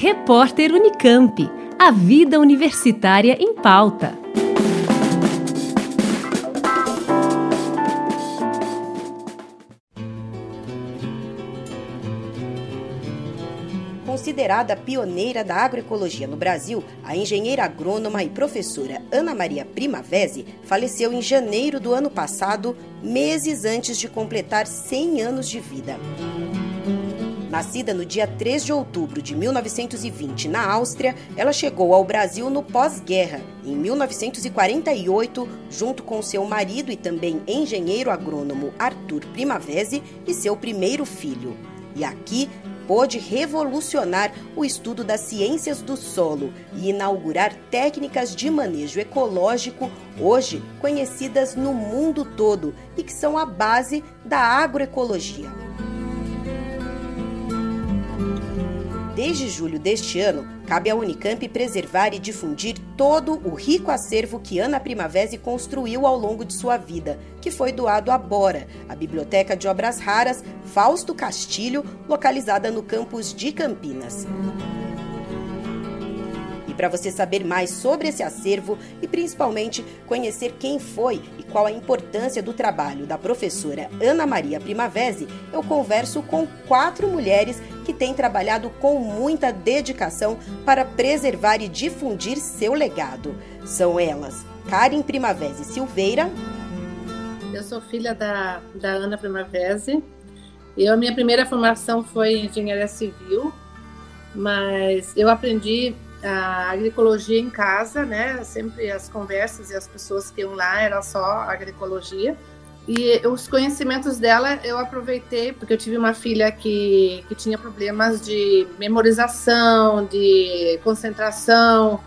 Repórter Unicamp. A vida universitária em pauta. Considerada pioneira da agroecologia no Brasil, a engenheira agrônoma e professora Ana Maria Primavesi faleceu em janeiro do ano passado, meses antes de completar 100 anos de vida. Nascida no dia 3 de outubro de 1920 na Áustria, ela chegou ao Brasil no pós-guerra, em 1948, junto com seu marido e também engenheiro agrônomo Arthur Primavesi e seu primeiro filho. E aqui pôde revolucionar o estudo das ciências do solo e inaugurar técnicas de manejo ecológico hoje conhecidas no mundo todo e que são a base da agroecologia. Desde julho deste ano, cabe à Unicamp preservar e difundir todo o rico acervo que Ana Primavesi construiu ao longo de sua vida, que foi doado à Bora, a Biblioteca de Obras Raras Fausto Castilho, localizada no campus de Campinas para você saber mais sobre esse acervo e principalmente conhecer quem foi e qual a importância do trabalho da professora Ana Maria Primavesi, eu converso com quatro mulheres que têm trabalhado com muita dedicação para preservar e difundir seu legado. São elas Karen Primavesi Silveira. Eu sou filha da, da Ana Primavesi. Eu, minha primeira formação foi em engenharia civil, mas eu aprendi a agroecologia em casa, né? Sempre as conversas e as pessoas que iam lá era só agroecologia. E os conhecimentos dela eu aproveitei porque eu tive uma filha que, que tinha problemas de memorização, de concentração.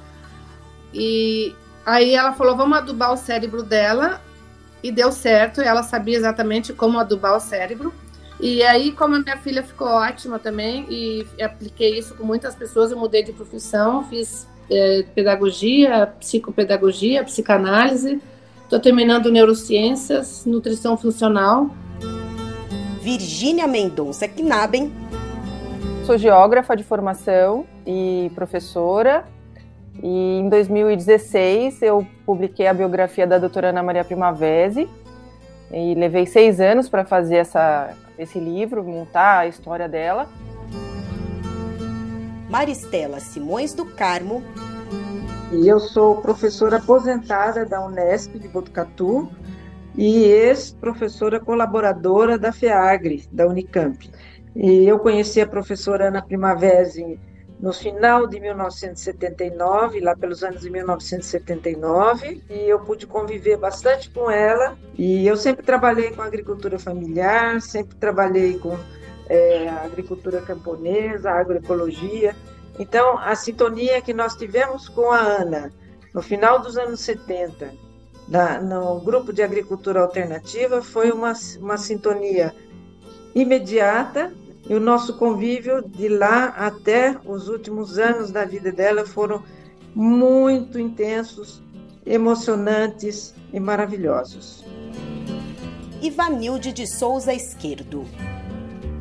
E aí ela falou: vamos adubar o cérebro dela. E deu certo, ela sabia exatamente como adubar o cérebro. E aí, como a minha filha ficou ótima também, e apliquei isso com muitas pessoas, eu mudei de profissão, fiz é, pedagogia, psicopedagogia, psicanálise, estou terminando neurociências, nutrição funcional. Virgínia Mendonça Knaben. Sou geógrafa de formação e professora. E em 2016 eu publiquei a biografia da doutora Ana Maria Primavesi, e levei seis anos para fazer essa, esse livro, montar a história dela. Maristela Simões do Carmo. E eu sou professora aposentada da Unesp de Botucatu e ex-professora colaboradora da FEAGRE, da Unicamp. E eu conheci a professora Ana Primavesi no final de 1979, lá pelos anos de 1979, e eu pude conviver bastante com ela. E eu sempre trabalhei com agricultura familiar, sempre trabalhei com é, agricultura camponesa, agroecologia. Então, a sintonia que nós tivemos com a Ana no final dos anos 70, na, no grupo de agricultura alternativa, foi uma, uma sintonia imediata e o nosso convívio de lá até os últimos anos da vida dela foram muito intensos, emocionantes e maravilhosos. Ivanilde de Souza Esquerdo.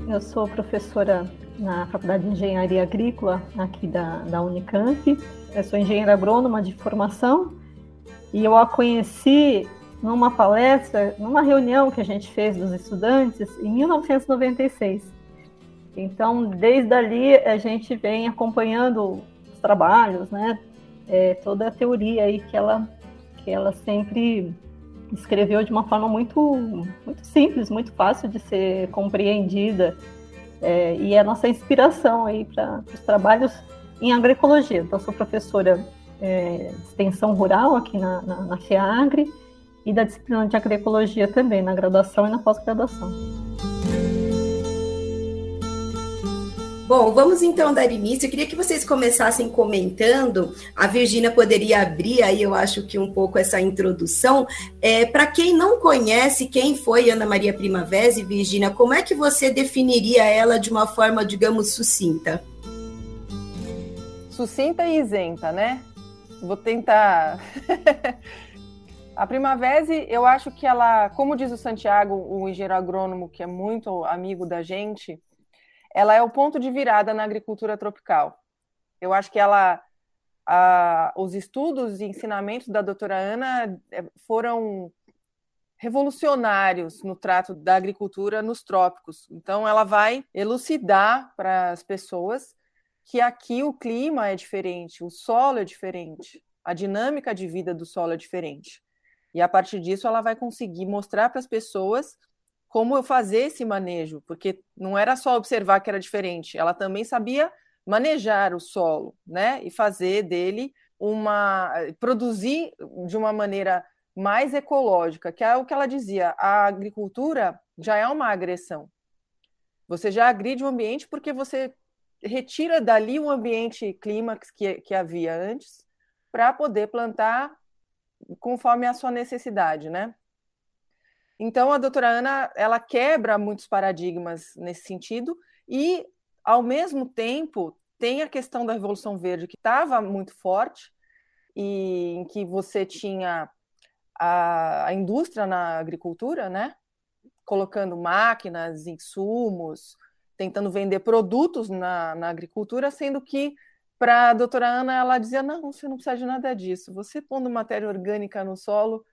Eu sou professora na Faculdade de Engenharia Agrícola aqui da, da Unicamp. Eu sou engenheira agrônoma de formação e eu a conheci numa palestra, numa reunião que a gente fez dos estudantes em 1996. Então, desde ali, a gente vem acompanhando os trabalhos, né? É, toda a teoria aí que ela, que ela sempre escreveu de uma forma muito, muito simples, muito fácil de ser compreendida. É, e é a nossa inspiração aí para os trabalhos em agroecologia. Então, sou professora é, de extensão rural aqui na, na, na e da disciplina de agroecologia também, na graduação e na pós-graduação. Bom, vamos então dar início. Eu queria que vocês começassem comentando. A Virgínia poderia abrir aí, eu acho que um pouco essa introdução. É, Para quem não conhece quem foi Ana Maria Primavera, Virgínia, como é que você definiria ela de uma forma, digamos, sucinta? Sucinta e isenta, né? Vou tentar. A Primavera, eu acho que ela, como diz o Santiago, o engenheiro agrônomo, que é muito amigo da gente, ela é o ponto de virada na agricultura tropical. Eu acho que ela, a, os estudos e ensinamentos da doutora Ana é, foram revolucionários no trato da agricultura nos trópicos. Então, ela vai elucidar para as pessoas que aqui o clima é diferente, o solo é diferente, a dinâmica de vida do solo é diferente. E a partir disso, ela vai conseguir mostrar para as pessoas como eu fazer esse manejo, porque não era só observar que era diferente, ela também sabia manejar o solo, né? E fazer dele uma produzir de uma maneira mais ecológica, que é o que ela dizia, a agricultura já é uma agressão. Você já agride o ambiente porque você retira dali o ambiente clímax que, que havia antes para poder plantar conforme a sua necessidade, né? Então a doutora Ana ela quebra muitos paradigmas nesse sentido e ao mesmo tempo tem a questão da revolução verde que estava muito forte e em que você tinha a, a indústria na agricultura, né? Colocando máquinas, insumos, tentando vender produtos na, na agricultura, sendo que para a doutora Ana ela dizia: não, você não precisa de nada disso. Você pondo matéria orgânica no solo,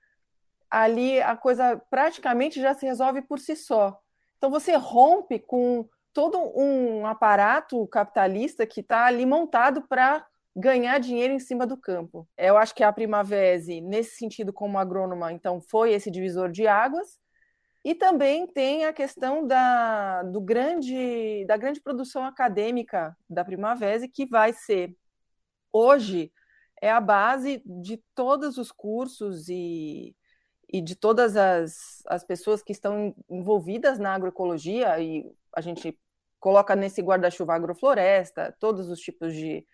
ali a coisa praticamente já se resolve por si só. Então você rompe com todo um aparato capitalista que está ali montado para ganhar dinheiro em cima do campo. Eu acho que a Primavera, nesse sentido, como agrônoma, então foi esse divisor de águas, e também tem a questão da, do grande, da grande produção acadêmica da Primavera, que vai ser, hoje, é a base de todos os cursos e, e de todas as, as pessoas que estão envolvidas na agroecologia, e a gente coloca nesse guarda-chuva agrofloresta, todos os tipos de,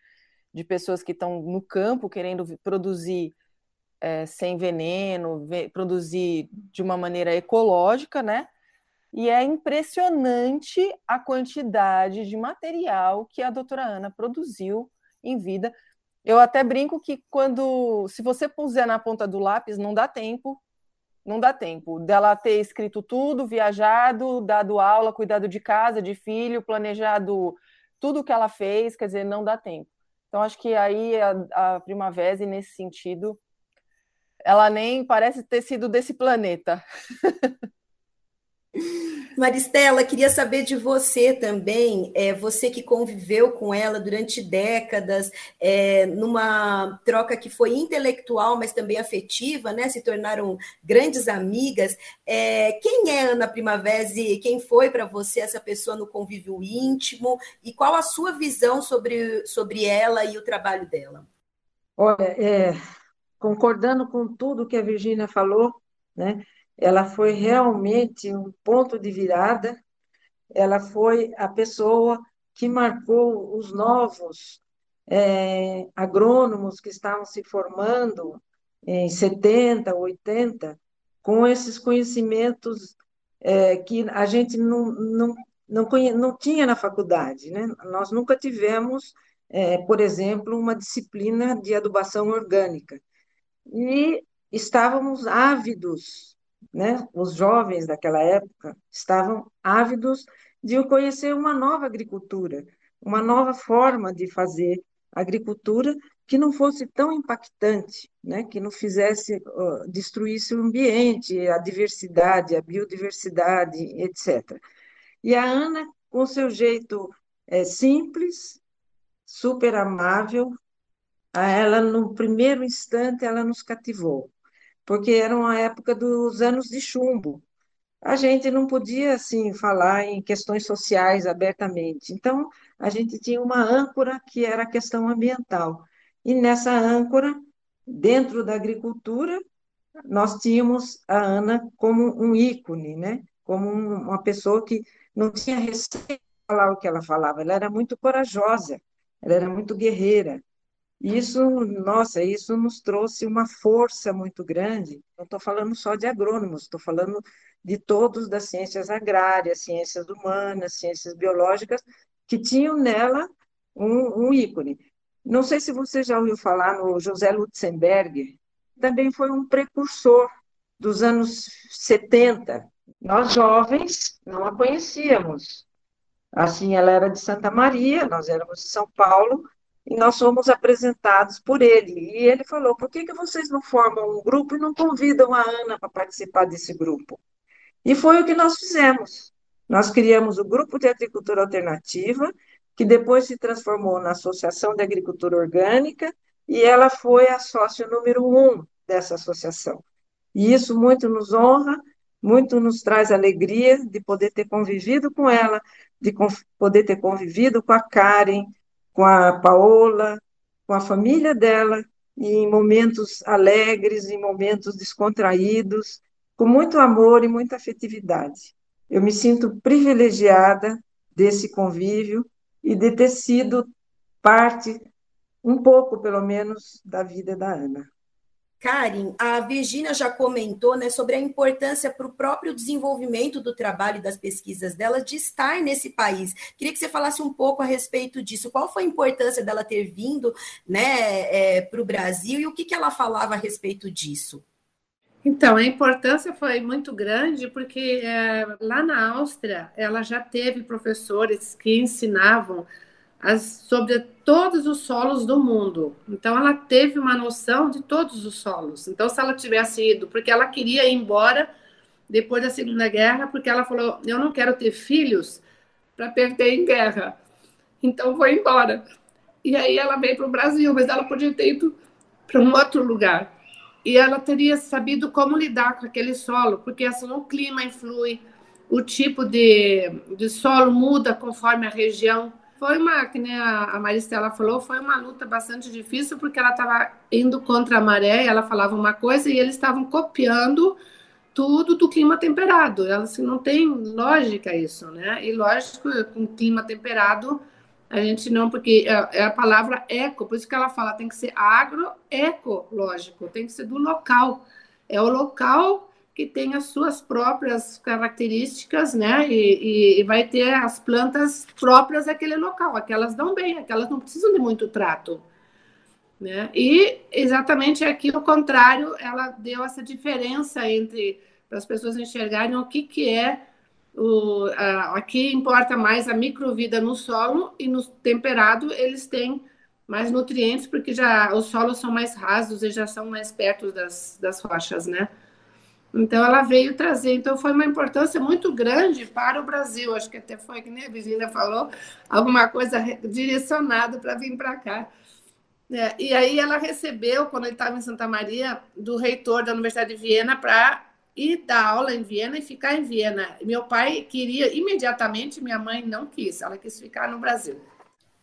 de pessoas que estão no campo querendo produzir é, sem veneno, produzir de uma maneira ecológica, né? E é impressionante a quantidade de material que a doutora Ana produziu em vida. Eu até brinco que quando, se você puser na ponta do lápis, não dá tempo, não dá tempo dela ter escrito tudo, viajado, dado aula, cuidado de casa, de filho, planejado tudo o que ela fez, quer dizer, não dá tempo. Então, acho que aí a, a Primavera, nesse sentido, ela nem parece ter sido desse planeta. Maristela, queria saber de você também, é, você que conviveu com ela durante décadas, é, numa troca que foi intelectual, mas também afetiva, né? Se tornaram grandes amigas. É, quem é Ana Primavera? Quem foi para você essa pessoa no convívio íntimo? E qual a sua visão sobre, sobre ela e o trabalho dela? Olha, é, concordando com tudo que a Virgínia falou, né? Ela foi realmente um ponto de virada. Ela foi a pessoa que marcou os novos é, agrônomos que estavam se formando em 70, 80, com esses conhecimentos é, que a gente não, não, não, conhe, não tinha na faculdade. Né? Nós nunca tivemos, é, por exemplo, uma disciplina de adubação orgânica e estávamos ávidos, né? Os jovens daquela época estavam ávidos de conhecer uma nova agricultura, uma nova forma de fazer agricultura que não fosse tão impactante, né? Que não fizesse uh, destruísse o ambiente, a diversidade, a biodiversidade, etc. E a Ana, com seu jeito é, simples, super amável, ela no primeiro instante ela nos cativou, porque era uma época dos anos de chumbo. A gente não podia assim falar em questões sociais abertamente. Então, a gente tinha uma âncora que era a questão ambiental. E nessa âncora, dentro da agricultura, nós tínhamos a Ana como um ícone, né? Como uma pessoa que não tinha receio de falar o que ela falava, ela era muito corajosa, ela era muito guerreira. Isso, nossa, isso nos trouxe uma força muito grande. Não estou falando só de agrônomos, estou falando de todos das ciências agrárias, ciências humanas, ciências biológicas, que tinham nela um, um ícone. Não sei se você já ouviu falar no José Lutzenberger, também foi um precursor dos anos 70. Nós jovens não a conhecíamos. Assim, ela era de Santa Maria, nós éramos de São Paulo, e nós fomos apresentados por ele. E ele falou: por que, que vocês não formam um grupo e não convidam a Ana para participar desse grupo? E foi o que nós fizemos. Nós criamos o Grupo de Agricultura Alternativa, que depois se transformou na Associação de Agricultura Orgânica, e ela foi a sócia número um dessa associação. E isso muito nos honra, muito nos traz alegria de poder ter convivido com ela, de poder ter convivido com a Karen, com a Paola, com a família dela, em momentos alegres, em momentos descontraídos, com muito amor e muita afetividade. Eu me sinto privilegiada desse convívio e de ter sido parte, um pouco pelo menos, da vida da Ana. Karen, a Virginia já comentou né, sobre a importância para o próprio desenvolvimento do trabalho e das pesquisas dela de estar nesse país. Queria que você falasse um pouco a respeito disso. Qual foi a importância dela ter vindo né, é, para o Brasil e o que, que ela falava a respeito disso? Então, a importância foi muito grande porque é, lá na Áustria ela já teve professores que ensinavam as, sobre todos os solos do mundo. Então, ela teve uma noção de todos os solos. Então, se ela tivesse ido, porque ela queria ir embora depois da Segunda Guerra, porque ela falou: eu não quero ter filhos para perder em guerra. Então, vou embora. E aí ela veio para o Brasil, mas ela podia ter ido para um outro lugar. E ela teria sabido como lidar com aquele solo, porque assim o clima influi, o tipo de, de solo muda conforme a região foi uma, que nem a Maristela falou, foi uma luta bastante difícil, porque ela estava indo contra a maré, ela falava uma coisa e eles estavam copiando tudo do clima temperado. Ela assim, não tem lógica isso, né? E lógico, com clima temperado, a gente não, porque é, é a palavra eco, por isso que ela fala, tem que ser agroecológico, tem que ser do local. É o local que tem as suas próprias características, né? E, e, vai ter as plantas próprias daquele local, aquelas dão bem, aquelas não precisam de muito trato. Né? E exatamente aqui o contrário, ela deu essa diferença entre as pessoas enxergarem o que, que é o, a, aqui importa mais a microvida no solo e no temperado eles têm mais nutrientes porque já os solos são mais rasos e já são mais perto das, das rochas, né? Então, ela veio trazer. Então, foi uma importância muito grande para o Brasil. Acho que até foi, que nem a Virginia falou, alguma coisa direcionada para vir para cá. É, e aí, ela recebeu, quando ele estava em Santa Maria, do reitor da Universidade de Viena para ir dar aula em Viena e ficar em Viena. Meu pai queria imediatamente, minha mãe não quis, ela quis ficar no Brasil.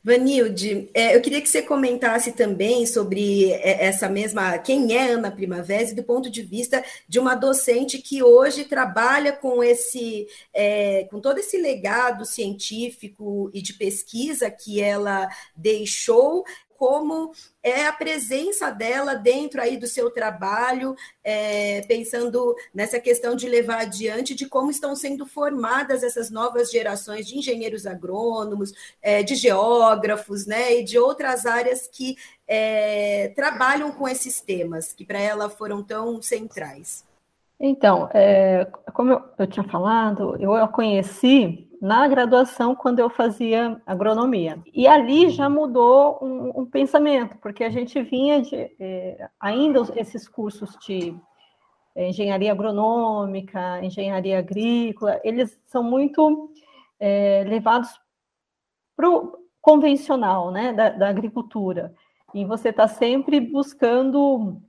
Vanilde, é, eu queria que você comentasse também sobre é, essa mesma, quem é Ana Primavera, do ponto de vista de uma docente que hoje trabalha com esse, é, com todo esse legado científico e de pesquisa que ela deixou como é a presença dela dentro aí do seu trabalho, é, pensando nessa questão de levar adiante de como estão sendo formadas essas novas gerações de engenheiros agrônomos, é, de geógrafos, né, e de outras áreas que é, trabalham com esses temas que para ela foram tão centrais. Então, é, como eu, eu tinha falado, eu a conheci na graduação quando eu fazia agronomia. E ali já mudou um, um pensamento, porque a gente vinha de é, ainda esses cursos de é, engenharia agronômica, engenharia agrícola, eles são muito é, levados para o convencional, né, da, da agricultura. E você está sempre buscando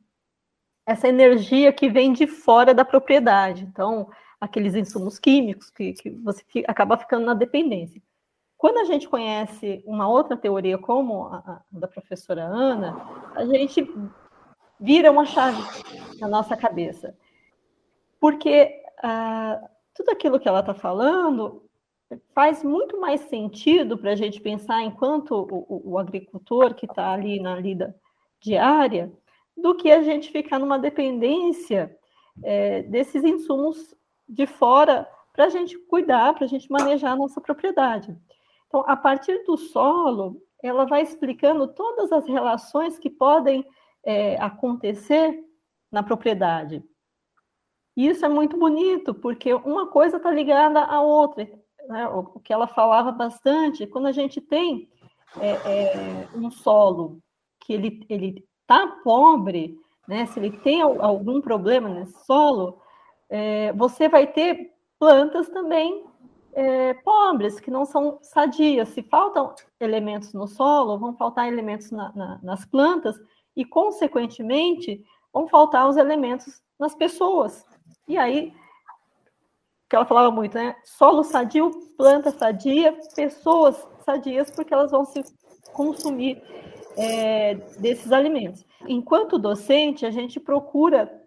essa energia que vem de fora da propriedade. Então, aqueles insumos químicos que, que você acaba ficando na dependência. Quando a gente conhece uma outra teoria, como a, a da professora Ana, a gente vira uma chave na nossa cabeça. Porque ah, tudo aquilo que ela está falando faz muito mais sentido para a gente pensar enquanto o, o, o agricultor que está ali na lida diária, do que a gente ficar numa dependência é, desses insumos de fora para a gente cuidar, para a gente manejar a nossa propriedade. Então, a partir do solo, ela vai explicando todas as relações que podem é, acontecer na propriedade. E isso é muito bonito, porque uma coisa está ligada à outra. Né? O que ela falava bastante, quando a gente tem é, é, um solo que ele está pobre, né? Se ele tem algum problema nesse solo, é, você vai ter plantas também é, pobres, que não são sadias. Se faltam elementos no solo, vão faltar elementos na, na, nas plantas e, consequentemente, vão faltar os elementos nas pessoas. E aí, que ela falava muito, né? Solo sadio, planta sadia, pessoas sadias, porque elas vão se consumir é, desses alimentos. Enquanto docente, a gente procura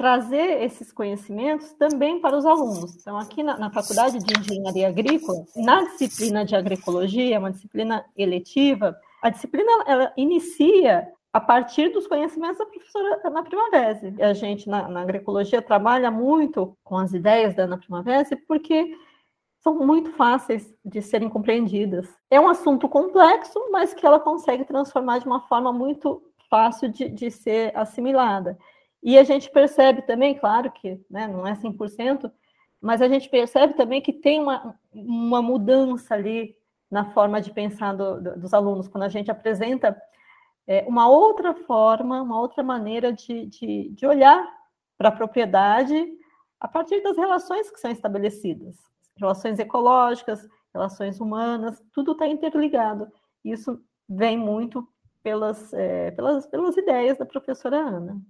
trazer esses conhecimentos também para os alunos. Então, aqui na, na, Faculdade de Engenharia Agrícola, na disciplina de agroecologia, uma disciplina eletiva, a disciplina ela inicia a partir dos conhecimentos da professora Ana Primavera. A gente, na, na agroecologia, trabalha muito com as ideias da Ana Primavera porque são muito fáceis de serem compreendidas. É um assunto complexo, mas que ela consegue transformar de uma forma muito fácil de, de ser assimilada. E a gente percebe também, claro que né, não é 100%, mas a gente percebe também que tem uma, uma mudança ali na forma de pensar do, do, dos alunos, quando a gente apresenta é, uma outra forma, uma outra maneira de, de, de olhar para a propriedade a partir das relações que são estabelecidas. Relações ecológicas, relações humanas, tudo está interligado. Isso vem muito pelas, é, pelas, pelas ideias da professora Ana.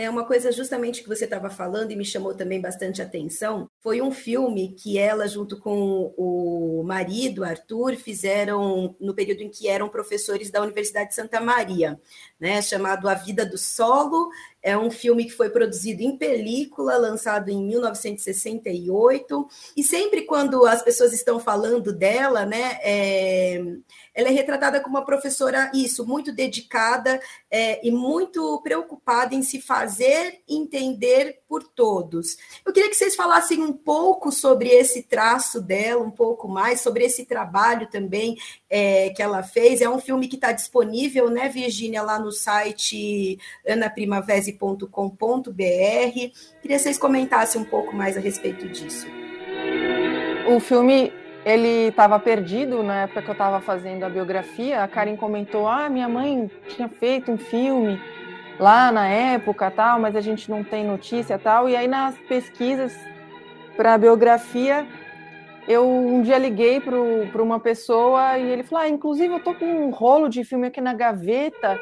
É uma coisa justamente que você estava falando e me chamou também bastante atenção. Foi um filme que ela, junto com o marido, Arthur, fizeram no período em que eram professores da Universidade de Santa Maria, né? Chamado A Vida do Solo. É um filme que foi produzido em película, lançado em 1968. E sempre quando as pessoas estão falando dela, né? É ela é retratada como uma professora, isso, muito dedicada é, e muito preocupada em se fazer entender por todos. Eu queria que vocês falassem um pouco sobre esse traço dela, um pouco mais, sobre esse trabalho também é, que ela fez. É um filme que está disponível, né, Virgínia, lá no site anaprimavese.com.br. Queria que vocês comentassem um pouco mais a respeito disso. O filme ele estava perdido na época que eu estava fazendo a biografia. A Karen comentou: ah, minha mãe tinha feito um filme lá na época, tal, mas a gente não tem notícia, tal. E aí nas pesquisas para a biografia, eu um dia liguei para uma pessoa e ele falou: ah, inclusive eu tô com um rolo de filme aqui na gaveta.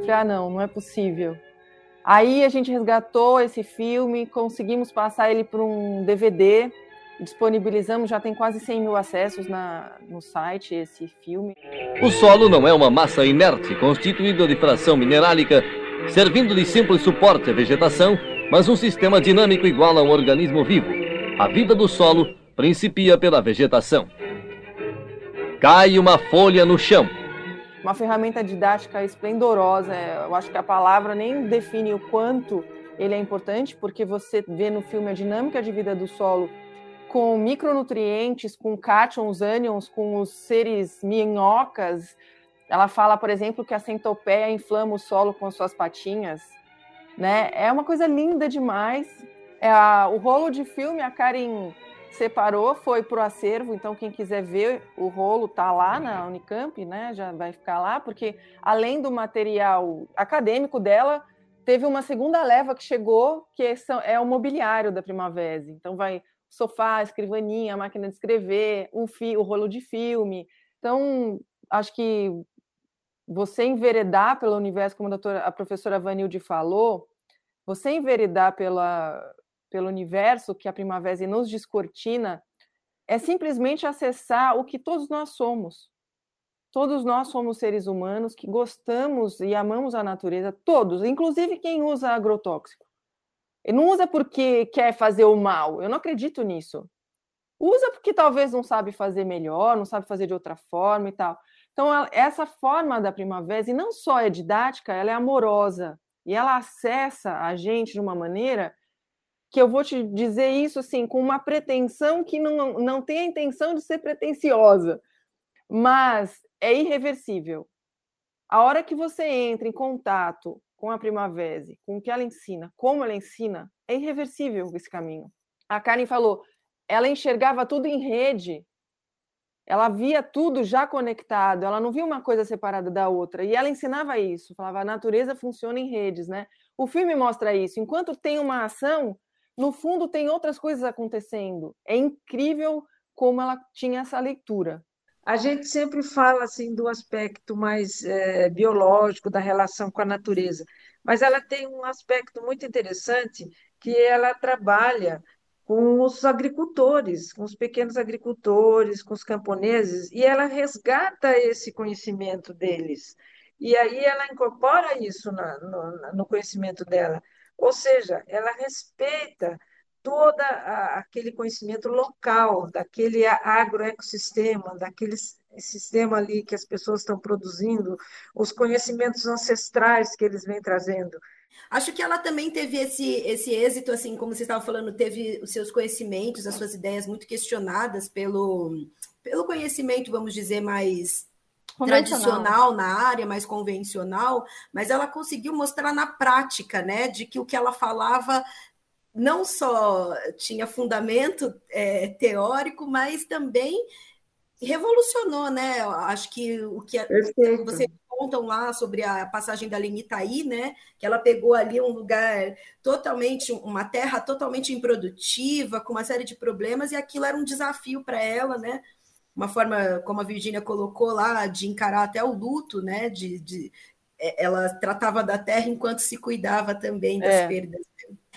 Falei, ah, não, não é possível. Aí a gente resgatou esse filme, conseguimos passar ele para um DVD, disponibilizamos, já tem quase 100 mil acessos na, no site esse filme. O solo não é uma massa inerte constituída de fração minerálica, servindo de simples suporte à vegetação, mas um sistema dinâmico igual a um organismo vivo. A vida do solo principia pela vegetação. Cai uma folha no chão uma ferramenta didática esplendorosa. É, eu acho que a palavra nem define o quanto ele é importante, porque você vê no filme a dinâmica de vida do solo com micronutrientes, com cátions, ânions, com os seres minhocas. Ela fala, por exemplo, que a centopeia inflama o solo com suas patinhas. Né? É uma coisa linda demais. É a, o rolo de filme, a Karen separou, foi para o acervo, então quem quiser ver o rolo tá lá na Unicamp, né? Já vai ficar lá, porque além do material acadêmico dela, teve uma segunda leva que chegou, que é, é o mobiliário da Primavera. Então vai sofá, escrivaninha, máquina de escrever, um fi, o rolo de filme. Então, acho que você enveredar pelo universo, como a, doutora, a professora Vanilde falou, você enveredar pela, pelo universo que a primavera nos descortina, é simplesmente acessar o que todos nós somos. Todos nós somos seres humanos que gostamos e amamos a natureza, todos, inclusive quem usa agrotóxico. E não usa porque quer fazer o mal, eu não acredito nisso. Usa porque talvez não sabe fazer melhor, não sabe fazer de outra forma e tal. Então, essa forma da primavera, e não só é didática, ela é amorosa. E ela acessa a gente de uma maneira que eu vou te dizer isso assim com uma pretensão que não, não tem a intenção de ser pretensiosa, mas é irreversível. A hora que você entra em contato com a Primavera, com o que ela ensina, como ela ensina, é irreversível esse caminho. A Karen falou, ela enxergava tudo em rede, ela via tudo já conectado, ela não via uma coisa separada da outra. E ela ensinava isso, falava: a natureza funciona em redes, né? O filme mostra isso. Enquanto tem uma ação, no fundo tem outras coisas acontecendo. É incrível como ela tinha essa leitura. A gente sempre fala assim do aspecto mais é, biológico da relação com a natureza, mas ela tem um aspecto muito interessante que ela trabalha com os agricultores, com os pequenos agricultores, com os camponeses, e ela resgata esse conhecimento deles. E aí ela incorpora isso na, no, no conhecimento dela. Ou seja, ela respeita todo aquele conhecimento local, daquele agroecossistema, daquele sistema ali que as pessoas estão produzindo, os conhecimentos ancestrais que eles vêm trazendo. Acho que ela também teve esse, esse êxito, assim, como você estava falando, teve os seus conhecimentos, as suas ideias muito questionadas pelo, pelo conhecimento, vamos dizer, mais tradicional na área, mais convencional, mas ela conseguiu mostrar na prática, né, de que o que ela falava não só tinha fundamento é, teórico, mas também revolucionou, né? Acho que o que a, você contam lá sobre a passagem da Lenitaí, né? Que ela pegou ali um lugar totalmente, uma terra totalmente improdutiva, com uma série de problemas, e aquilo era um desafio para ela, né? Uma forma, como a Virgínia colocou lá, de encarar até o luto, né? De, de, é, ela tratava da terra enquanto se cuidava também das é. perdas.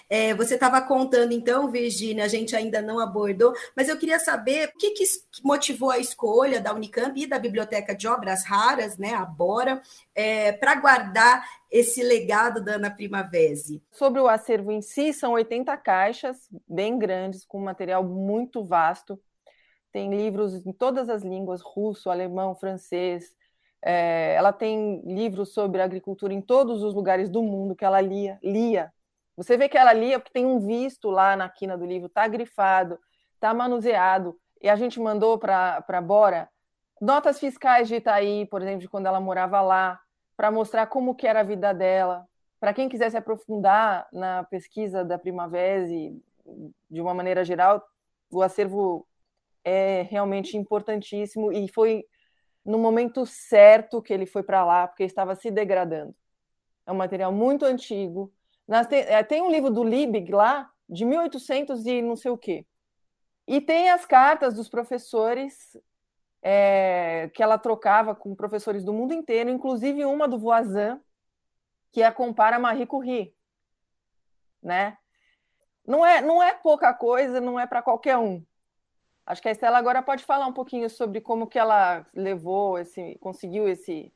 É, você estava contando, então, Virginia, a gente ainda não abordou, mas eu queria saber o que, que motivou a escolha da Unicamp e da Biblioteca de Obras Raras, né, a Bora, é, para guardar esse legado da Ana Primavesi. Sobre o acervo em si, são 80 caixas, bem grandes, com material muito vasto. Tem livros em todas as línguas, russo, alemão, francês, é, ela tem livros sobre agricultura em todos os lugares do mundo que ela lia, lia você vê que ela lia porque tem um visto lá na quina do livro, tá grifado, tá manuseado. E a gente mandou para Bora notas fiscais de Itaí, por exemplo, de quando ela morava lá, para mostrar como que era a vida dela. Para quem quiser se aprofundar na pesquisa da Primavera de uma maneira geral, o acervo é realmente importantíssimo e foi no momento certo que ele foi para lá, porque estava se degradando. É um material muito antigo, tem, é, tem um livro do Liebig lá, de 1800 e não sei o quê. E tem as cartas dos professores é, que ela trocava com professores do mundo inteiro, inclusive uma do Voisin, que a compara a Marie Curie. Né? Não é, não é pouca coisa, não é para qualquer um. Acho que a Estela agora pode falar um pouquinho sobre como que ela levou esse, conseguiu esse,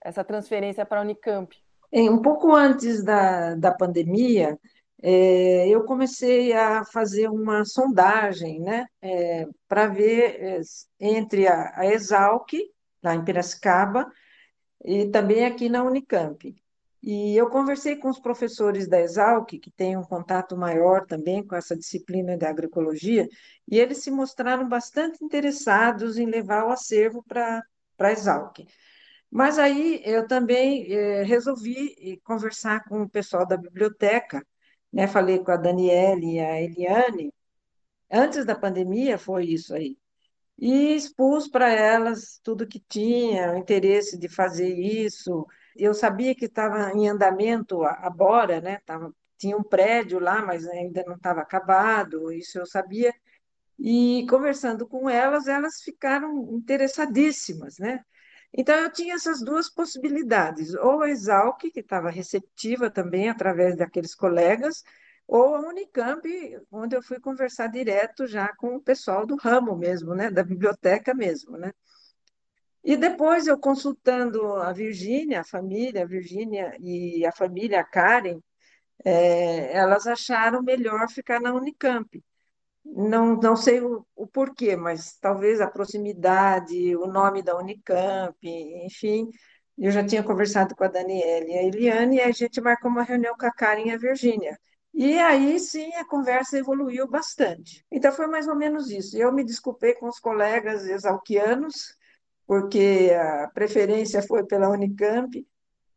essa transferência para a Unicamp. Um pouco antes da, da pandemia, é, eu comecei a fazer uma sondagem né, é, para ver é, entre a, a Exalc, lá em Piracicaba, e também aqui na Unicamp. E eu conversei com os professores da Exalc, que têm um contato maior também com essa disciplina de agroecologia, e eles se mostraram bastante interessados em levar o acervo para a Exalc. Mas aí eu também eh, resolvi eh, conversar com o pessoal da biblioteca, né? Falei com a Daniele e a Eliane, antes da pandemia foi isso aí, e expus para elas tudo que tinha, o interesse de fazer isso. Eu sabia que estava em andamento a, a Bora, né? Tava, tinha um prédio lá, mas ainda não estava acabado, isso eu sabia. E conversando com elas, elas ficaram interessadíssimas, né? Então, eu tinha essas duas possibilidades, ou a Exalc, que estava receptiva também através daqueles colegas, ou a Unicamp, onde eu fui conversar direto já com o pessoal do ramo mesmo, né, da biblioteca mesmo, né. E depois eu consultando a Virgínia, a família, a Virgínia e a família, Karen, é, elas acharam melhor ficar na Unicamp. Não, não sei o, o, porquê, mas talvez a proximidade, o nome da Unicamp, enfim. Eu já tinha conversado com a Daniela e a Eliane, e a gente marcou uma reunião com a Karen e a Virgínia. E aí sim a conversa evoluiu bastante. Então foi mais ou menos isso. Eu me desculpei com os colegas exalquianos, porque a preferência foi pela Unicamp,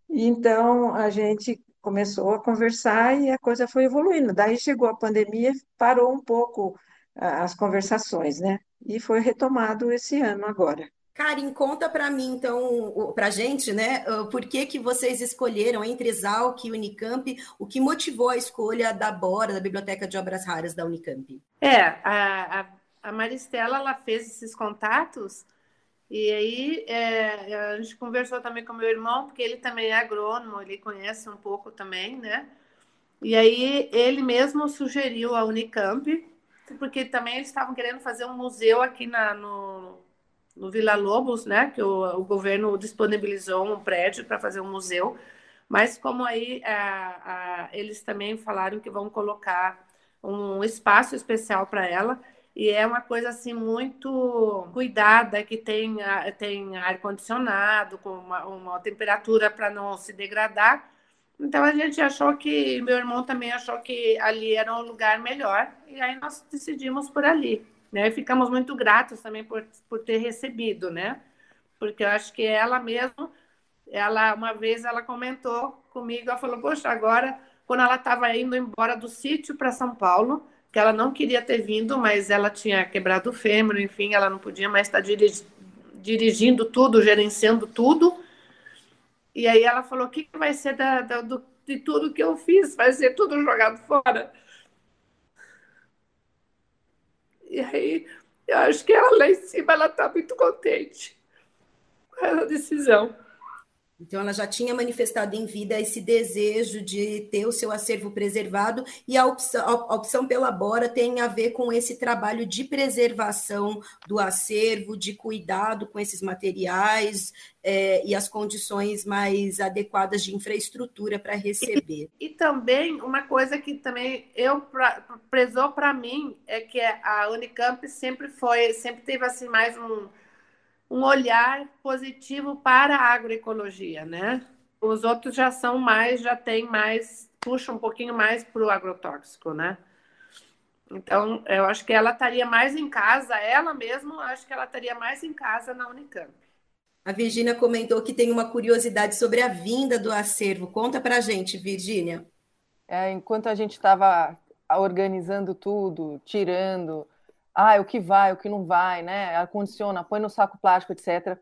então a gente começou a conversar e a coisa foi evoluindo. Daí chegou a pandemia, parou um pouco as conversações, né? E foi retomado esse ano agora. Karin, conta para mim, então, para a gente, né, por que, que vocês escolheram entre Exalc e Unicamp, o que motivou a escolha da BORA, da Biblioteca de Obras Raras da Unicamp? É, a, a, a Maristela, ela fez esses contatos e aí é, a gente conversou também com meu irmão, porque ele também é agrônomo, ele conhece um pouco também, né? E aí ele mesmo sugeriu a Unicamp, porque também eles estavam querendo fazer um museu aqui na, no, no Vila Lobos, né? Que o, o governo disponibilizou um prédio para fazer um museu. Mas como aí a, a, eles também falaram que vão colocar um espaço especial para ela e é uma coisa assim muito cuidada que tem tem ar condicionado com uma, uma temperatura para não se degradar então a gente achou que meu irmão também achou que ali era um lugar melhor e aí nós decidimos por ali né? Ficamos muito gratos também por, por ter recebido, né? Porque eu acho que ela mesmo, ela uma vez ela comentou comigo, ela falou: "Poxa, agora quando ela estava indo embora do sítio para São Paulo, que ela não queria ter vindo, mas ela tinha quebrado o fêmur, enfim, ela não podia mais estar dirigindo tudo, gerenciando tudo. E aí ela falou: o que, que vai ser da, da, do, de tudo que eu fiz? Vai ser tudo jogado fora? E aí, eu acho que ela lá em cima, ela está muito contente com essa decisão. Então, ela já tinha manifestado em vida esse desejo de ter o seu acervo preservado, e a opção, a opção pela Bora tem a ver com esse trabalho de preservação do acervo, de cuidado com esses materiais é, e as condições mais adequadas de infraestrutura para receber. E, e, também, uma coisa que também eu pra, prezou para mim é que a Unicamp sempre foi, sempre teve assim mais um um olhar positivo para a agroecologia, né? Os outros já são mais, já tem mais, puxa um pouquinho mais para o agrotóxico, né? Então, eu acho que ela estaria mais em casa, ela mesma, acho que ela estaria mais em casa na Unicamp. A Virgínia comentou que tem uma curiosidade sobre a vinda do acervo. Conta para a gente, Virgínia. É, enquanto a gente estava organizando tudo, tirando, ah, o que vai, o que não vai, né? Acondiciona, põe no saco plástico, etc.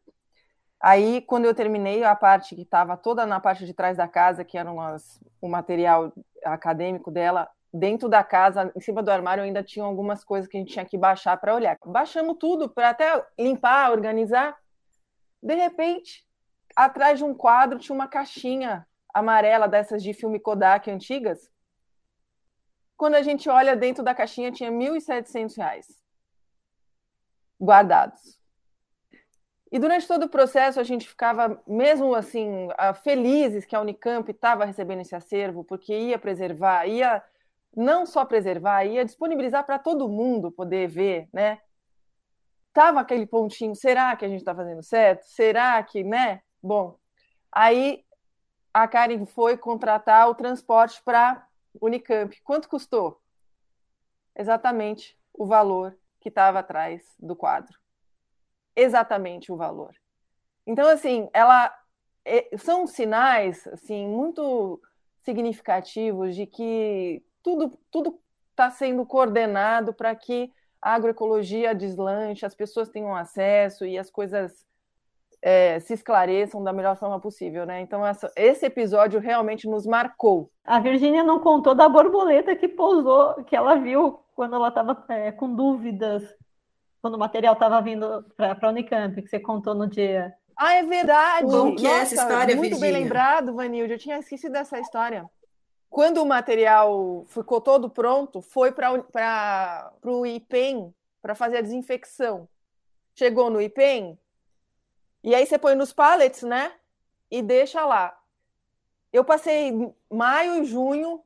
Aí, quando eu terminei a parte que estava toda na parte de trás da casa, que era umas, o material acadêmico dela, dentro da casa, em cima do armário, ainda tinha algumas coisas que a gente tinha que baixar para olhar. Baixamos tudo para até limpar, organizar. De repente, atrás de um quadro tinha uma caixinha amarela dessas de filme Kodak antigas. Quando a gente olha dentro da caixinha, tinha R$ 1.700 guardados. E durante todo o processo a gente ficava, mesmo assim, felizes que a Unicamp estava recebendo esse acervo, porque ia preservar, ia não só preservar, ia disponibilizar para todo mundo poder ver, né? Tava aquele pontinho, será que a gente está fazendo certo? Será que, né? Bom, aí a Karen foi contratar o transporte para Unicamp. Quanto custou? Exatamente o valor que estava atrás do quadro. Exatamente o valor. Então, assim, ela é, são sinais assim muito significativos de que tudo tudo está sendo coordenado para que a agroecologia deslanche, as pessoas tenham acesso e as coisas é, se esclareçam da melhor forma possível, né? Então essa, esse episódio realmente nos marcou. A Virgínia não contou da borboleta que pousou, que ela viu quando ela estava é, com dúvidas, quando o material estava vindo para a Unicamp, que você contou no dia. Ah, é verdade! Como que Nossa, é essa história, Muito Virginia? bem lembrado, Vanilde. Eu tinha esquecido dessa história. Quando o material ficou todo pronto, foi para o IPEM para fazer a desinfecção. Chegou no IPEM, e aí você põe nos pallets, né? E deixa lá. Eu passei maio e junho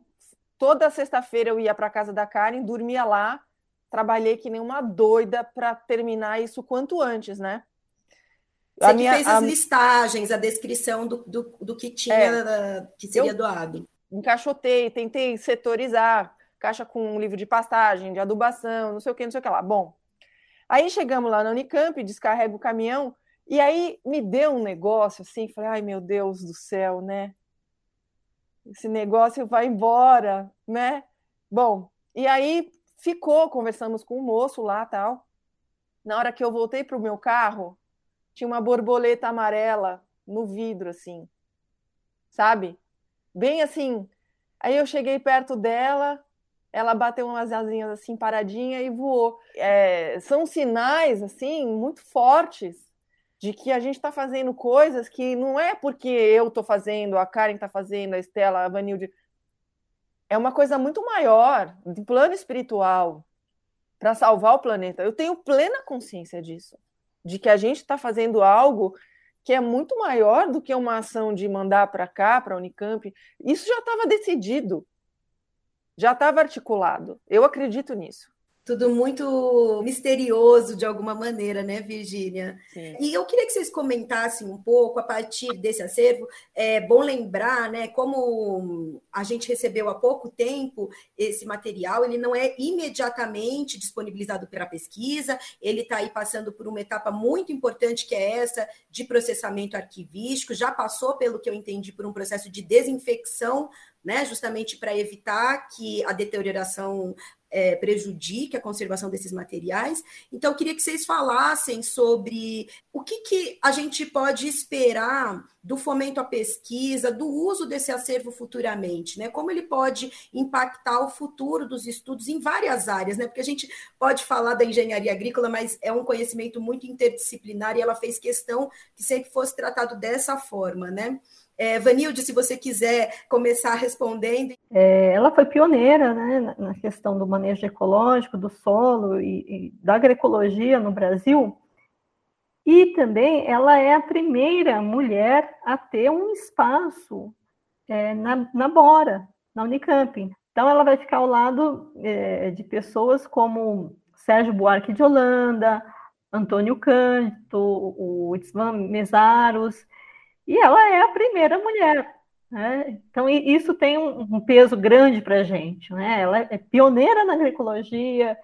Toda sexta-feira eu ia para casa da Karen, dormia lá, trabalhei que nem uma doida para terminar isso quanto antes, né? Você minha, fez as a... listagens, a descrição do, do, do que tinha, é, que seria doado. Encaixotei, tentei setorizar, caixa com um livro de pastagem, de adubação, não sei o que, não sei o que lá. Bom, aí chegamos lá na Unicamp, descarrego o caminhão, e aí me deu um negócio assim, falei, ai meu Deus do céu, né? esse negócio vai embora, né? Bom, e aí ficou, conversamos com o moço lá tal. Na hora que eu voltei para o meu carro, tinha uma borboleta amarela no vidro, assim, sabe? Bem assim. Aí eu cheguei perto dela, ela bateu umas asinhas assim paradinha e voou. É, são sinais assim muito fortes de que a gente está fazendo coisas que não é porque eu estou fazendo, a Karen está fazendo, a Estela, a Vanilde. É uma coisa muito maior, de plano espiritual, para salvar o planeta. Eu tenho plena consciência disso, de que a gente está fazendo algo que é muito maior do que uma ação de mandar para cá, para a Unicamp. Isso já estava decidido já estava articulado. Eu acredito nisso. Tudo muito misterioso de alguma maneira, né, Virgínia? E eu queria que vocês comentassem um pouco a partir desse acervo. É bom lembrar, né, como a gente recebeu há pouco tempo esse material, ele não é imediatamente disponibilizado para pesquisa, ele está aí passando por uma etapa muito importante, que é essa de processamento arquivístico, já passou, pelo que eu entendi, por um processo de desinfecção né, justamente para evitar que a deterioração é, prejudique a conservação desses materiais. Então, eu queria que vocês falassem sobre o que, que a gente pode esperar do fomento à pesquisa, do uso desse acervo futuramente, né? Como ele pode impactar o futuro dos estudos em várias áreas, né? Porque a gente pode falar da engenharia agrícola, mas é um conhecimento muito interdisciplinar e ela fez questão que sempre fosse tratado dessa forma, né? É, Vanilde, se você quiser começar respondendo. É, ela foi pioneira né, na questão do manejo ecológico do solo e, e, da agroecologia no Brasil. E também ela é a primeira mulher a ter um espaço é, na, na Bora, na Unicamp. Então, ela vai ficar ao lado é, de pessoas como Sérgio Buarque de Holanda, Antônio Canto, o Itzvan Mesaros, e ela é a primeira mulher. Né? Então, isso tem um, peso grande para a gente. Né? Ela é pioneira na agroecologia,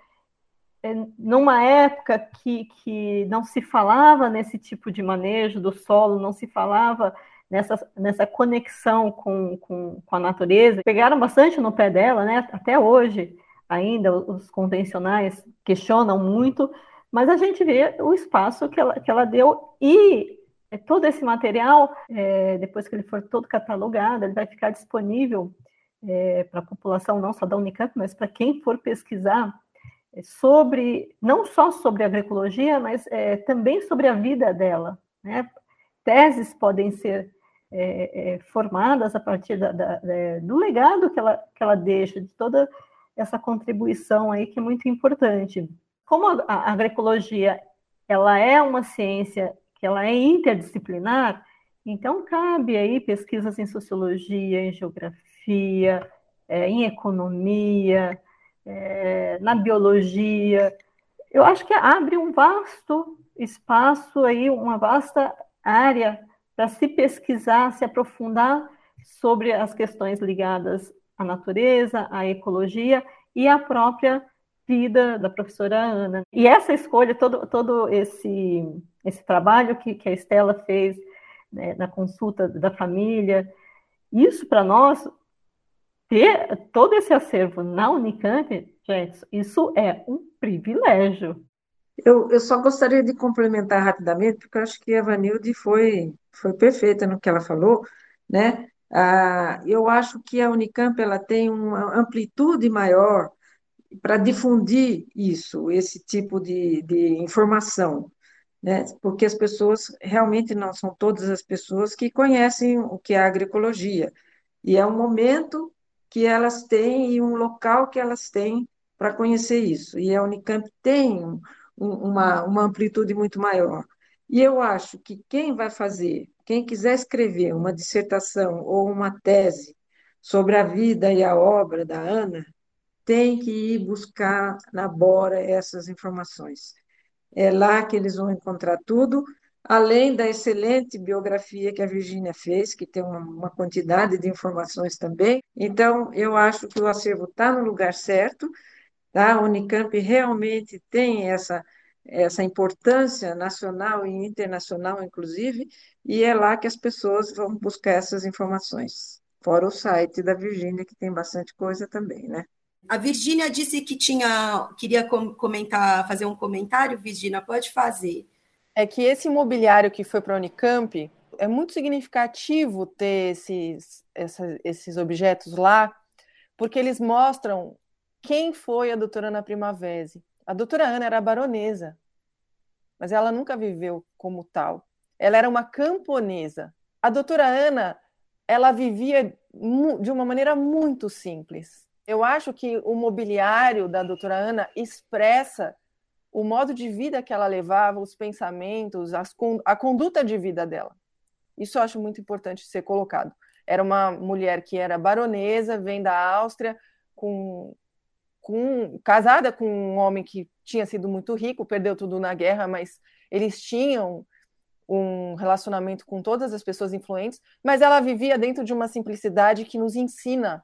é, numa época que, que não se falava nesse tipo de manejo do solo, não se falava nessa, nessa conexão com, com, com a natureza. Pegaram bastante no pé dela, né? até hoje ainda os convencionais questionam muito, mas a gente vê o espaço que ela, que ela deu e é, todo esse material, é, depois que ele for todo catalogado, ele vai ficar disponível é, para a população, não só da Unicamp, mas para quem for pesquisar é, sobre, não só sobre agroecologia, mas é, também sobre a vida dela. Né? Teses podem ser é, formadas a partir da, da, do legado que ela, que ela deixa, de toda essa contribuição aí que é muito importante. Como a, a agroecologia ela é uma ciência que ela é interdisciplinar, então cabe aí pesquisas em sociologia, em geografia, é, em economia, é, na biologia. Eu acho que abre um vasto espaço aí, uma vasta área para se pesquisar, se aprofundar sobre as questões ligadas à natureza, à ecologia e à própria vida da professora Ana. E essa escolha, todo, todo esse esse trabalho que, que a Estela fez né, na consulta da família. Isso para nós, ter todo esse acervo na Unicamp, gente, isso é um privilégio. Eu, eu só gostaria de complementar rapidamente, porque eu acho que a Vanilde foi, foi perfeita no que ela falou, né? Ah, eu acho que a Unicamp ela tem uma amplitude maior para difundir isso, esse tipo de, de informação né? porque as pessoas realmente não são todas as pessoas que conhecem o que é agroecologia, e é um momento que elas têm e um local que elas têm para conhecer isso, e a Unicamp tem um, uma, uma amplitude muito maior. E eu acho que quem vai fazer, quem quiser escrever uma dissertação ou uma tese sobre a vida e a obra da Ana, tem que ir buscar na Bora essas informações. É lá que eles vão encontrar tudo, além da excelente biografia que a Virgínia fez, que tem uma, uma, quantidade de informações também. Então, eu acho que o acervo está no lugar certo, tá? A Unicamp realmente tem essa, essa importância nacional e internacional, inclusive, e é lá que as pessoas vão buscar essas informações. Fora o site da Virgínia, que tem bastante coisa também, né? A Virgínia disse que tinha queria comentar, fazer um comentário. Virgínia, pode fazer. É que esse imobiliário que foi para a Unicamp é muito significativo ter esses, esses objetos lá, porque eles mostram quem foi a doutora Ana Primavera. A doutora Ana era baronesa, mas ela nunca viveu como tal. Ela era uma camponesa. A doutora Ana, ela vivia de uma maneira muito simples. Eu acho que o mobiliário da doutora Ana expressa o modo de vida que ela levava, os pensamentos, as, a conduta de vida dela. Isso eu acho muito importante ser colocado. Era uma mulher que era baronesa, vem da Áustria, com, com, casada com um homem que tinha sido muito rico, perdeu tudo na guerra, mas eles tinham um relacionamento com todas as pessoas influentes, mas ela vivia dentro de uma simplicidade que nos ensina,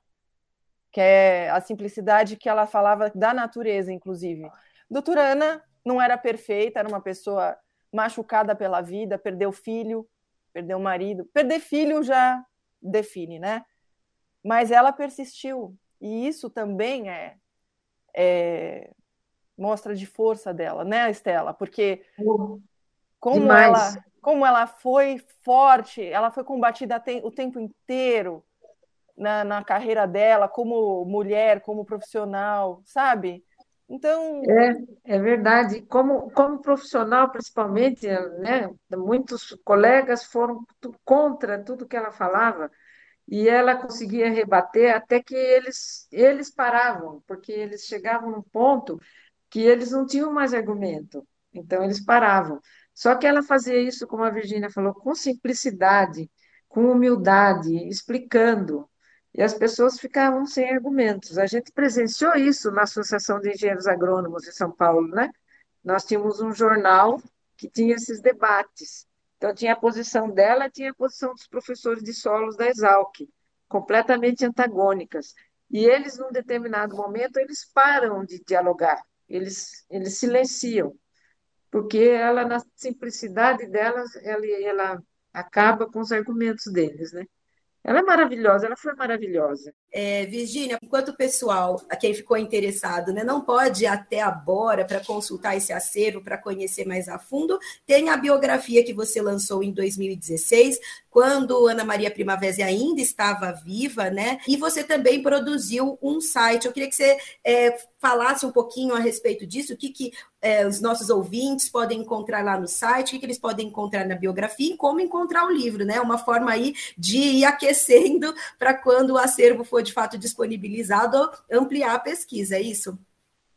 que é a simplicidade que ela falava da natureza, inclusive. Doutora Ana não era perfeita, era uma pessoa machucada pela vida, perdeu filho, perdeu marido. Perder filho já define, né? Mas ela persistiu. E isso também é, é mostra de força dela, né, Estela? Porque como ela, como ela foi forte, ela foi combatida o tempo inteiro na, na carreira dela, como mulher, como profissional, sabe? Então. É, é verdade. Como, como profissional, principalmente, né, muitos colegas foram contra tudo que ela falava e ela conseguia rebater até que eles, eles paravam, porque eles chegavam num ponto que eles não tinham mais argumento, então eles paravam. Só que ela fazia isso, como a Virginia falou, com simplicidade, com humildade, explicando e as pessoas ficavam sem argumentos. A gente presenciou isso na Associação de Engenheiros Agrônomos de São Paulo, né? Nós tínhamos um jornal que tinha esses debates. Então, tinha a posição dela, tinha a posição dos professores de solos da Exalc, completamente antagônicas. E eles, num determinado momento, eles param de dialogar, eles, eles silenciam, porque ela, na simplicidade dela, ela, ela acaba com os argumentos deles, né? Ela é maravilhosa, ela foi maravilhosa. É, Virgínia, enquanto o pessoal, a quem ficou interessado, né, não pode ir até a Bora para consultar esse acervo, para conhecer mais a fundo, tem a biografia que você lançou em 2016, quando Ana Maria Primavera ainda estava viva, né? E você também produziu um site. Eu queria que você é, falasse um pouquinho a respeito disso, o que, que é, os nossos ouvintes podem encontrar lá no site, o que, que eles podem encontrar na biografia e como encontrar o livro, né? Uma forma aí de ir aquecendo para quando o acervo for de fato disponibilizado, ampliar a pesquisa, é isso?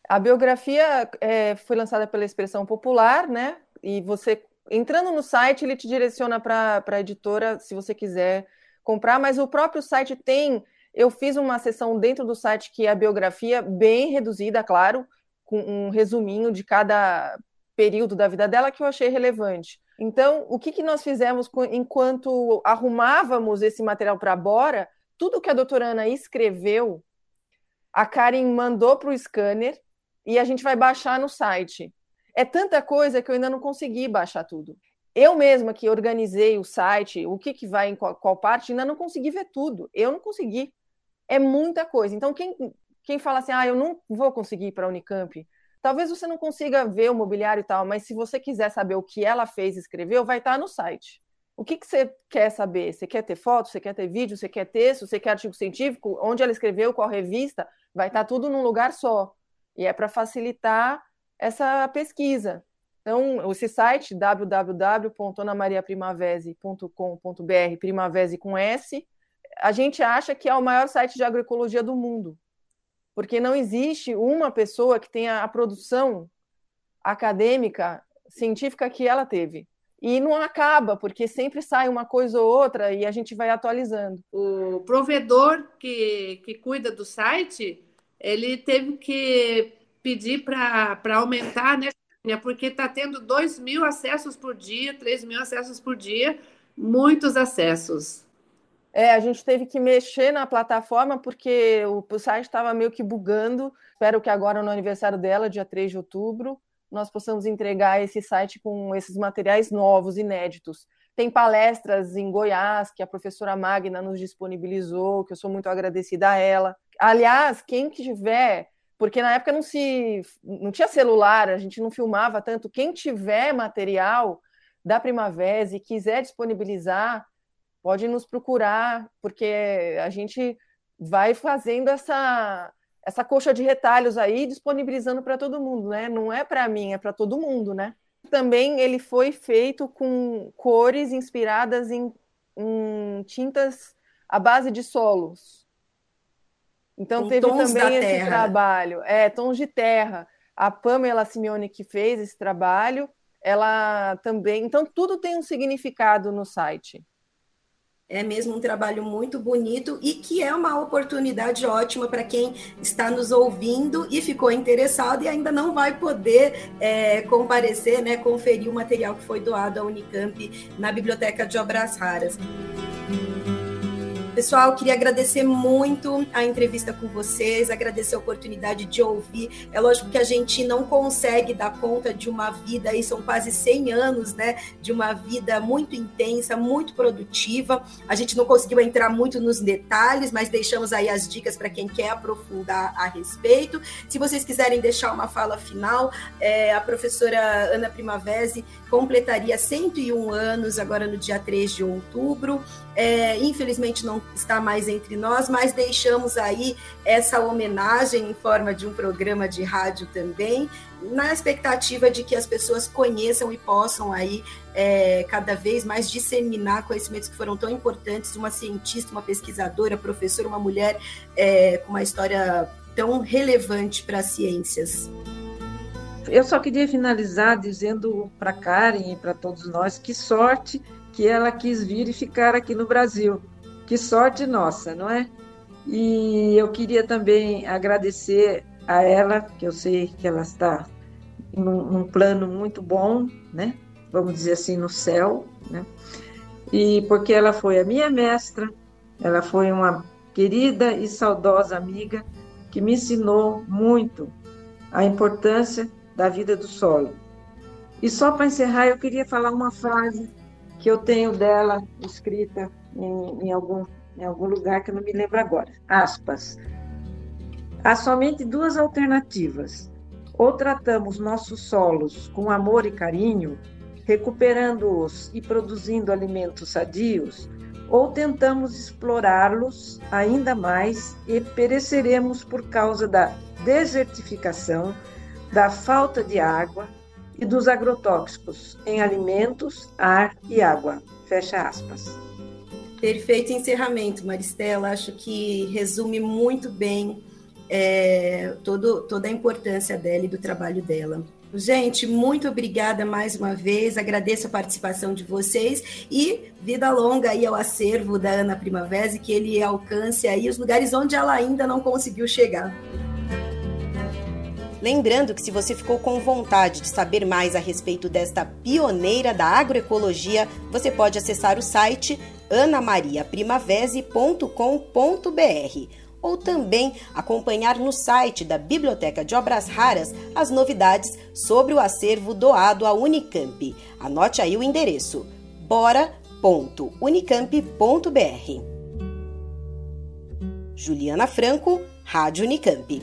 A biografia é, foi lançada pela Expressão Popular, né? E você entrando no site, ele te direciona para a editora se você quiser comprar, mas o próprio site tem. Eu fiz uma sessão dentro do site que é a biografia, bem reduzida, claro, com um resuminho de cada período da vida dela que eu achei relevante. Então, o que, que nós fizemos enquanto arrumávamos esse material para Bora? Tudo que a doutora Ana escreveu, a Karen mandou para o scanner e a gente vai baixar no site. É tanta coisa que eu ainda não consegui baixar tudo. Eu mesma que organizei o site, o que, que vai em qual, qual parte, ainda não consegui ver tudo. Eu não consegui. É muita coisa. Então, quem, quem fala assim, ah, eu não vou conseguir ir para a Unicamp, talvez você não consiga ver o mobiliário e tal, mas se você quiser saber o que ela fez e escreveu, vai estar no site. O que, que você quer saber? Você quer ter foto, você quer ter vídeo, você quer texto, você quer artigo científico, onde ela escreveu, qual revista, vai estar tudo num lugar só. E é para facilitar essa pesquisa. Então, esse site www.anamariaprimavese.com.br, Primavese com S, a gente acha que é o maior site de agroecologia do mundo, porque não existe uma pessoa que tenha a produção acadêmica, científica que ela teve. E não acaba, porque sempre sai uma coisa ou outra e a gente vai atualizando. O provedor que, que cuida do site, ele teve que pedir para aumentar, né? Porque está tendo 2 mil acessos por dia, 3 mil acessos por dia, muitos acessos. É, a gente teve que mexer na plataforma porque o, o site estava meio que bugando. Espero que agora, no aniversário dela, dia 3 de outubro, nós possamos entregar esse site com esses materiais novos, inéditos. Tem palestras em Goiás que a professora Magna nos disponibilizou, que eu sou muito agradecida a ela. Aliás, quem tiver, porque na época não se não tinha celular, a gente não filmava tanto. Quem tiver material da Primavera e quiser disponibilizar, pode nos procurar, porque a gente vai fazendo essa essa coxa de retalhos aí, disponibilizando para todo mundo, né? Não é para mim, é para todo mundo, né? Também ele foi feito com cores inspiradas em, em tintas à base de solos. Então com teve também esse terra. trabalho, é tons de terra. A Pamela Simeone que fez esse trabalho, ela também. Então tudo tem um significado no site. É mesmo um trabalho muito bonito e que é uma oportunidade ótima para quem está nos ouvindo e ficou interessado e ainda não vai poder é, comparecer, né, conferir o material que foi doado à Unicamp na Biblioteca de Obras Raras. Pessoal, queria agradecer muito a entrevista com vocês, agradecer a oportunidade de ouvir. É lógico que a gente não consegue dar conta de uma vida, aí são quase 100 anos, né, de uma vida muito intensa, muito produtiva. A gente não conseguiu entrar muito nos detalhes, mas deixamos aí as dicas para quem quer aprofundar a respeito. Se vocês quiserem deixar uma fala final, é, a professora Ana Primavesi completaria 101 anos agora no dia 3 de outubro. É, infelizmente não está mais entre nós, mas deixamos aí essa homenagem em forma de um programa de rádio também, na expectativa de que as pessoas conheçam e possam aí é, cada vez mais disseminar conhecimentos que foram tão importantes, uma cientista, uma pesquisadora, professora, uma mulher é, com uma história tão relevante para as ciências. Eu só queria finalizar dizendo para Karen e para todos nós que sorte que ela quis vir e ficar aqui no Brasil. Que sorte nossa, não é? E eu queria também agradecer a ela, que eu sei que ela está num, num plano muito bom, né? Vamos dizer assim, no céu, né? E porque ela foi a minha mestra, ela foi uma querida e saudosa amiga que me ensinou muito a importância da vida do solo. E só para encerrar, eu queria falar uma frase que eu tenho dela escrita em, em, algum, em algum lugar que eu não me lembro agora. Aspas. Há somente duas alternativas. Ou tratamos nossos solos com amor e carinho, recuperando-os e produzindo alimentos sadios, ou tentamos explorá-los ainda mais e pereceremos por causa da desertificação, da falta de água e dos agrotóxicos em alimentos, ar e água. Fecha aspas. Perfeito encerramento, Maristela. Acho que resume muito bem é, todo, toda a importância dela e do trabalho dela. Gente, muito obrigada mais uma vez, agradeço a participação de vocês e vida longa aí ao acervo da Ana Primavera que ele alcance aí os lugares onde ela ainda não conseguiu chegar. Lembrando que se você ficou com vontade de saber mais a respeito desta pioneira da agroecologia, você pode acessar o site anamariaprimavese.com.br ou também acompanhar no site da Biblioteca de Obras Raras as novidades sobre o acervo doado à Unicamp. Anote aí o endereço: bora.unicamp.br. Juliana Franco, Rádio Unicamp.